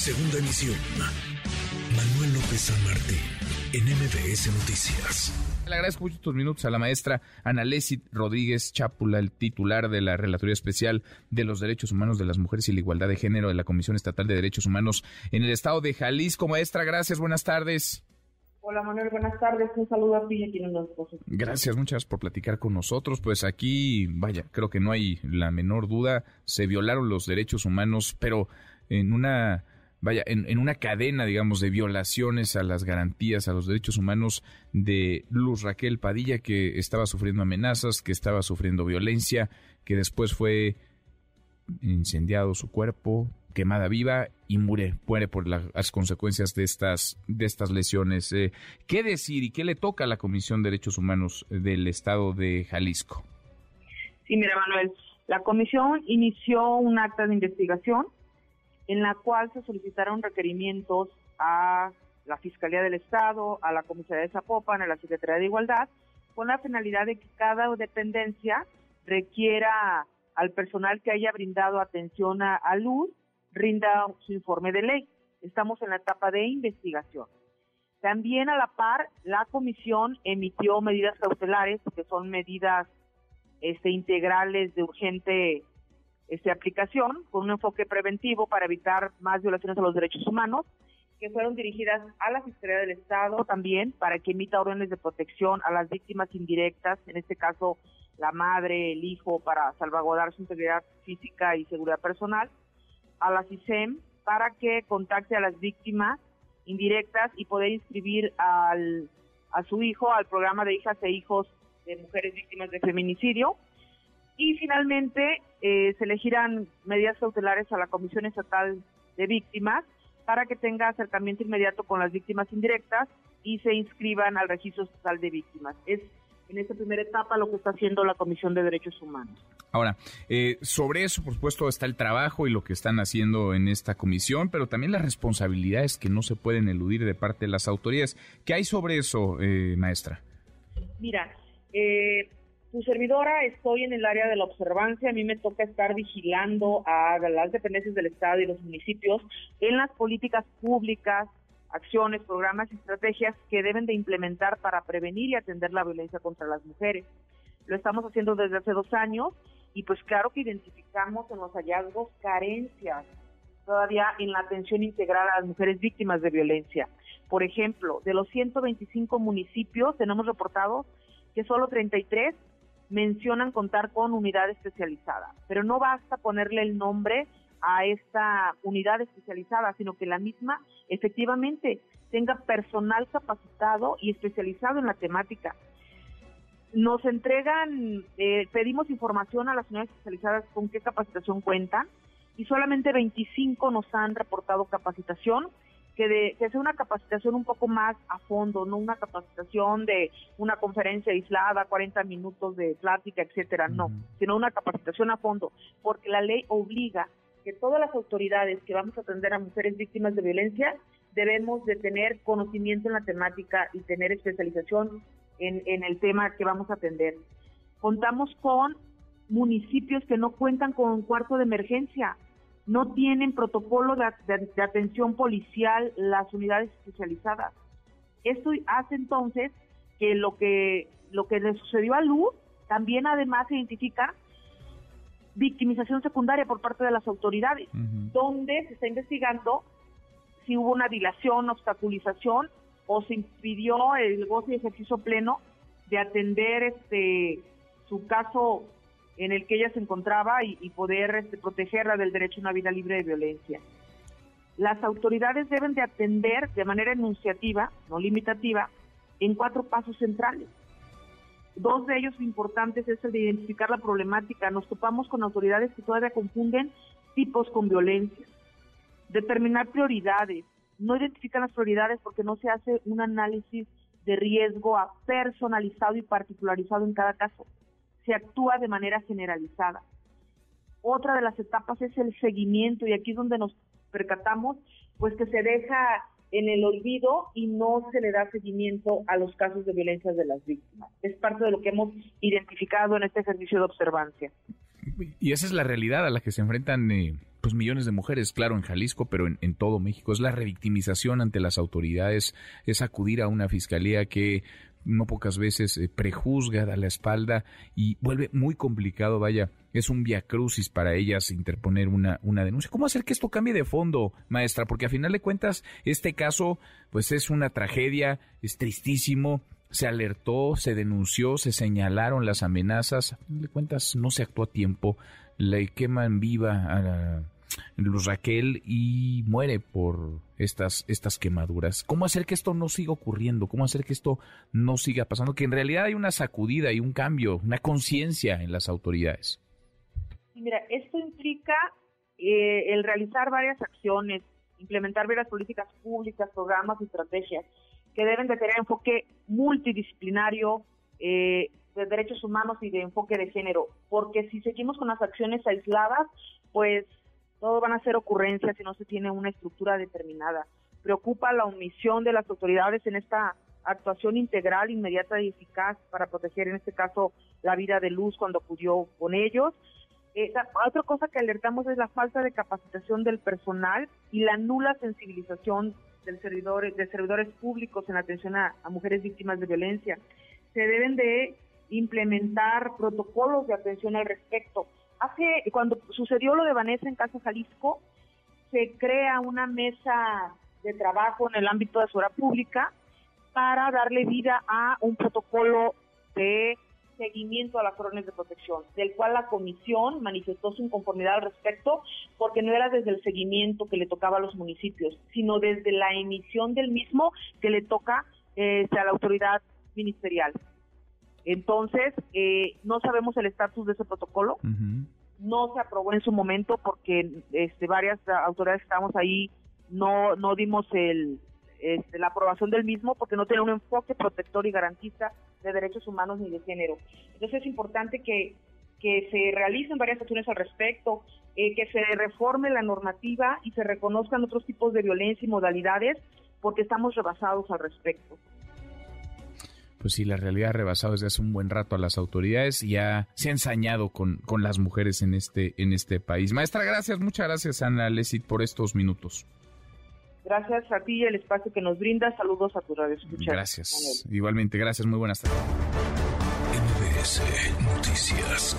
Segunda emisión. Manuel López San Martín, en MBS Noticias. Le agradezco mucho estos minutos a la maestra Analesi Rodríguez Chápula, el titular de la Relatoría Especial de los Derechos Humanos de las Mujeres y la Igualdad de Género de la Comisión Estatal de Derechos Humanos en el Estado de Jalisco. Maestra, gracias, buenas tardes. Hola Manuel, buenas tardes. Un saludo a ti y a nos Gracias, muchas gracias por platicar con nosotros. Pues aquí, vaya, creo que no hay la menor duda, se violaron los derechos humanos, pero en una vaya, en, en, una cadena, digamos, de violaciones a las garantías, a los derechos humanos de Luz Raquel Padilla, que estaba sufriendo amenazas, que estaba sufriendo violencia, que después fue incendiado su cuerpo, quemada viva y muere, muere por las consecuencias de estas, de estas lesiones. Eh, ¿Qué decir y qué le toca a la Comisión de Derechos Humanos del Estado de Jalisco? Sí, mira, Manuel, la comisión inició un acta de investigación en la cual se solicitaron requerimientos a la Fiscalía del Estado, a la Comisaría de Zapopan, a la Secretaría de Igualdad, con la finalidad de que cada dependencia requiera al personal que haya brindado atención a, luz rinda su informe de ley. Estamos en la etapa de investigación. También a la par, la comisión emitió medidas cautelares, que son medidas este, integrales de urgente este, aplicación, con un enfoque preventivo para evitar más violaciones a los derechos humanos, que fueron dirigidas a la Fiscalía del Estado también para que emita órdenes de protección a las víctimas indirectas, en este caso la madre, el hijo, para salvaguardar su integridad física y seguridad personal, a la CISEM para que contacte a las víctimas indirectas y poder inscribir al, a su hijo al programa de hijas e hijos de mujeres víctimas de feminicidio. Y finalmente eh, se elegirán medidas cautelares a la Comisión Estatal de Víctimas para que tenga acercamiento inmediato con las víctimas indirectas y se inscriban al registro estatal de víctimas. Es en esta primera etapa lo que está haciendo la Comisión de Derechos Humanos. Ahora, eh, sobre eso, por supuesto, está el trabajo y lo que están haciendo en esta comisión, pero también las responsabilidades que no se pueden eludir de parte de las autoridades. ¿Qué hay sobre eso, eh, maestra? Mira, eh, tu servidora estoy en el área de la observancia, a mí me toca estar vigilando a las dependencias del Estado y los municipios en las políticas públicas acciones, programas y estrategias que deben de implementar para prevenir y atender la violencia contra las mujeres. Lo estamos haciendo desde hace dos años y pues claro que identificamos en los hallazgos carencias todavía en la atención integral a las mujeres víctimas de violencia. Por ejemplo, de los 125 municipios tenemos reportado que solo 33 mencionan contar con unidad especializada, pero no basta ponerle el nombre a esta unidad especializada, sino que la misma efectivamente tenga personal capacitado y especializado en la temática. Nos entregan, eh, pedimos información a las unidades especializadas con qué capacitación cuentan y solamente 25 nos han reportado capacitación, que, de, que sea una capacitación un poco más a fondo, no una capacitación de una conferencia aislada, 40 minutos de plática, etcétera, no, sino una capacitación a fondo, porque la ley obliga que todas las autoridades que vamos a atender a mujeres víctimas de violencia debemos de tener conocimiento en la temática y tener especialización en, en el tema que vamos a atender. Contamos con municipios que no cuentan con un cuarto de emergencia, no tienen protocolo de, de, atención policial las unidades especializadas. Esto hace entonces que lo que lo que le sucedió a Luz también además se identifica victimización secundaria por parte de las autoridades, donde se está investigando si hubo una dilación, obstaculización o se impidió el goce y ejercicio pleno de atender este su caso en el que ella se encontraba y, poder este, protegerla del derecho a una vida libre de violencia. Las autoridades deben de atender de manera enunciativa, no limitativa, en cuatro pasos centrales. Dos de ellos importantes es el de identificar la problemática. Nos topamos con autoridades que todavía confunden tipos con violencia. Determinar prioridades. No identifican las prioridades porque no se hace un análisis de riesgo personalizado y particularizado en cada caso. Se actúa de manera generalizada. Otra de las etapas es el seguimiento y aquí es donde nos percatamos pues que se deja en el olvido y no se le da seguimiento a los casos de violencia de las víctimas. Es parte de lo que hemos identificado en este ejercicio de observancia. Y esa es la realidad a la que se enfrentan eh, pues millones de mujeres, claro, en Jalisco, pero en, en, todo México. Es la revictimización ante las autoridades, es acudir a una fiscalía que no pocas veces eh, prejuzga, da la espalda y vuelve muy complicado, vaya, es un viacrucis para ellas interponer una, una denuncia. ¿Cómo hacer que esto cambie de fondo, maestra? Porque a final de cuentas, este caso, pues es una tragedia, es tristísimo, se alertó, se denunció, se señalaron las amenazas, a final de cuentas no se actuó a tiempo, le queman viva a Luz Raquel y muere por estas, estas quemaduras. ¿Cómo hacer que esto no siga ocurriendo? ¿Cómo hacer que esto no siga pasando? Que en realidad hay una sacudida y un cambio, una conciencia en las autoridades. Mira, esto implica eh, el realizar varias acciones, implementar varias políticas públicas, programas y estrategias que deben de tener enfoque multidisciplinario eh, de derechos humanos y de enfoque de género, porque si seguimos con las acciones aisladas, pues todo van a ser ocurrencias si no se tiene una estructura determinada. Preocupa la omisión de las autoridades en esta actuación integral, inmediata y eficaz para proteger, en este caso, la vida de Luz cuando acudió con ellos. Eh, otra cosa que alertamos es la falta de capacitación del personal y la nula sensibilización del servidor, de servidores públicos en atención a, a mujeres víctimas de violencia. Se deben de implementar protocolos de atención al respecto hace, cuando sucedió lo de Vanessa en Casa Jalisco, se crea una mesa de trabajo en el ámbito de su pública para darle vida a un protocolo de seguimiento a las órdenes de protección, del cual la comisión manifestó su inconformidad al respecto, porque no era desde el seguimiento que le tocaba a los municipios, sino desde la emisión del mismo que le toca eh, a la autoridad ministerial. Entonces, eh, no sabemos el estatus de ese protocolo. No se aprobó en su momento porque este, varias autoridades que estábamos ahí no, no dimos el, este, la aprobación del mismo porque no tiene un enfoque protector y garantista de derechos humanos ni de género. Entonces es importante que, que se realicen varias acciones al respecto, eh, que se reforme la normativa y se reconozcan otros tipos de violencia y modalidades porque estamos rebasados al respecto pues sí, la realidad ha rebasado desde hace un buen rato a las autoridades y ya se ha ensañado con, con las mujeres en este, en este país. Maestra, gracias, muchas gracias, Ana Lesit, por estos minutos. Gracias a ti y el espacio que nos brinda. Saludos a tu radio Gracias. Igualmente, gracias. Muy buenas tardes. Noticias.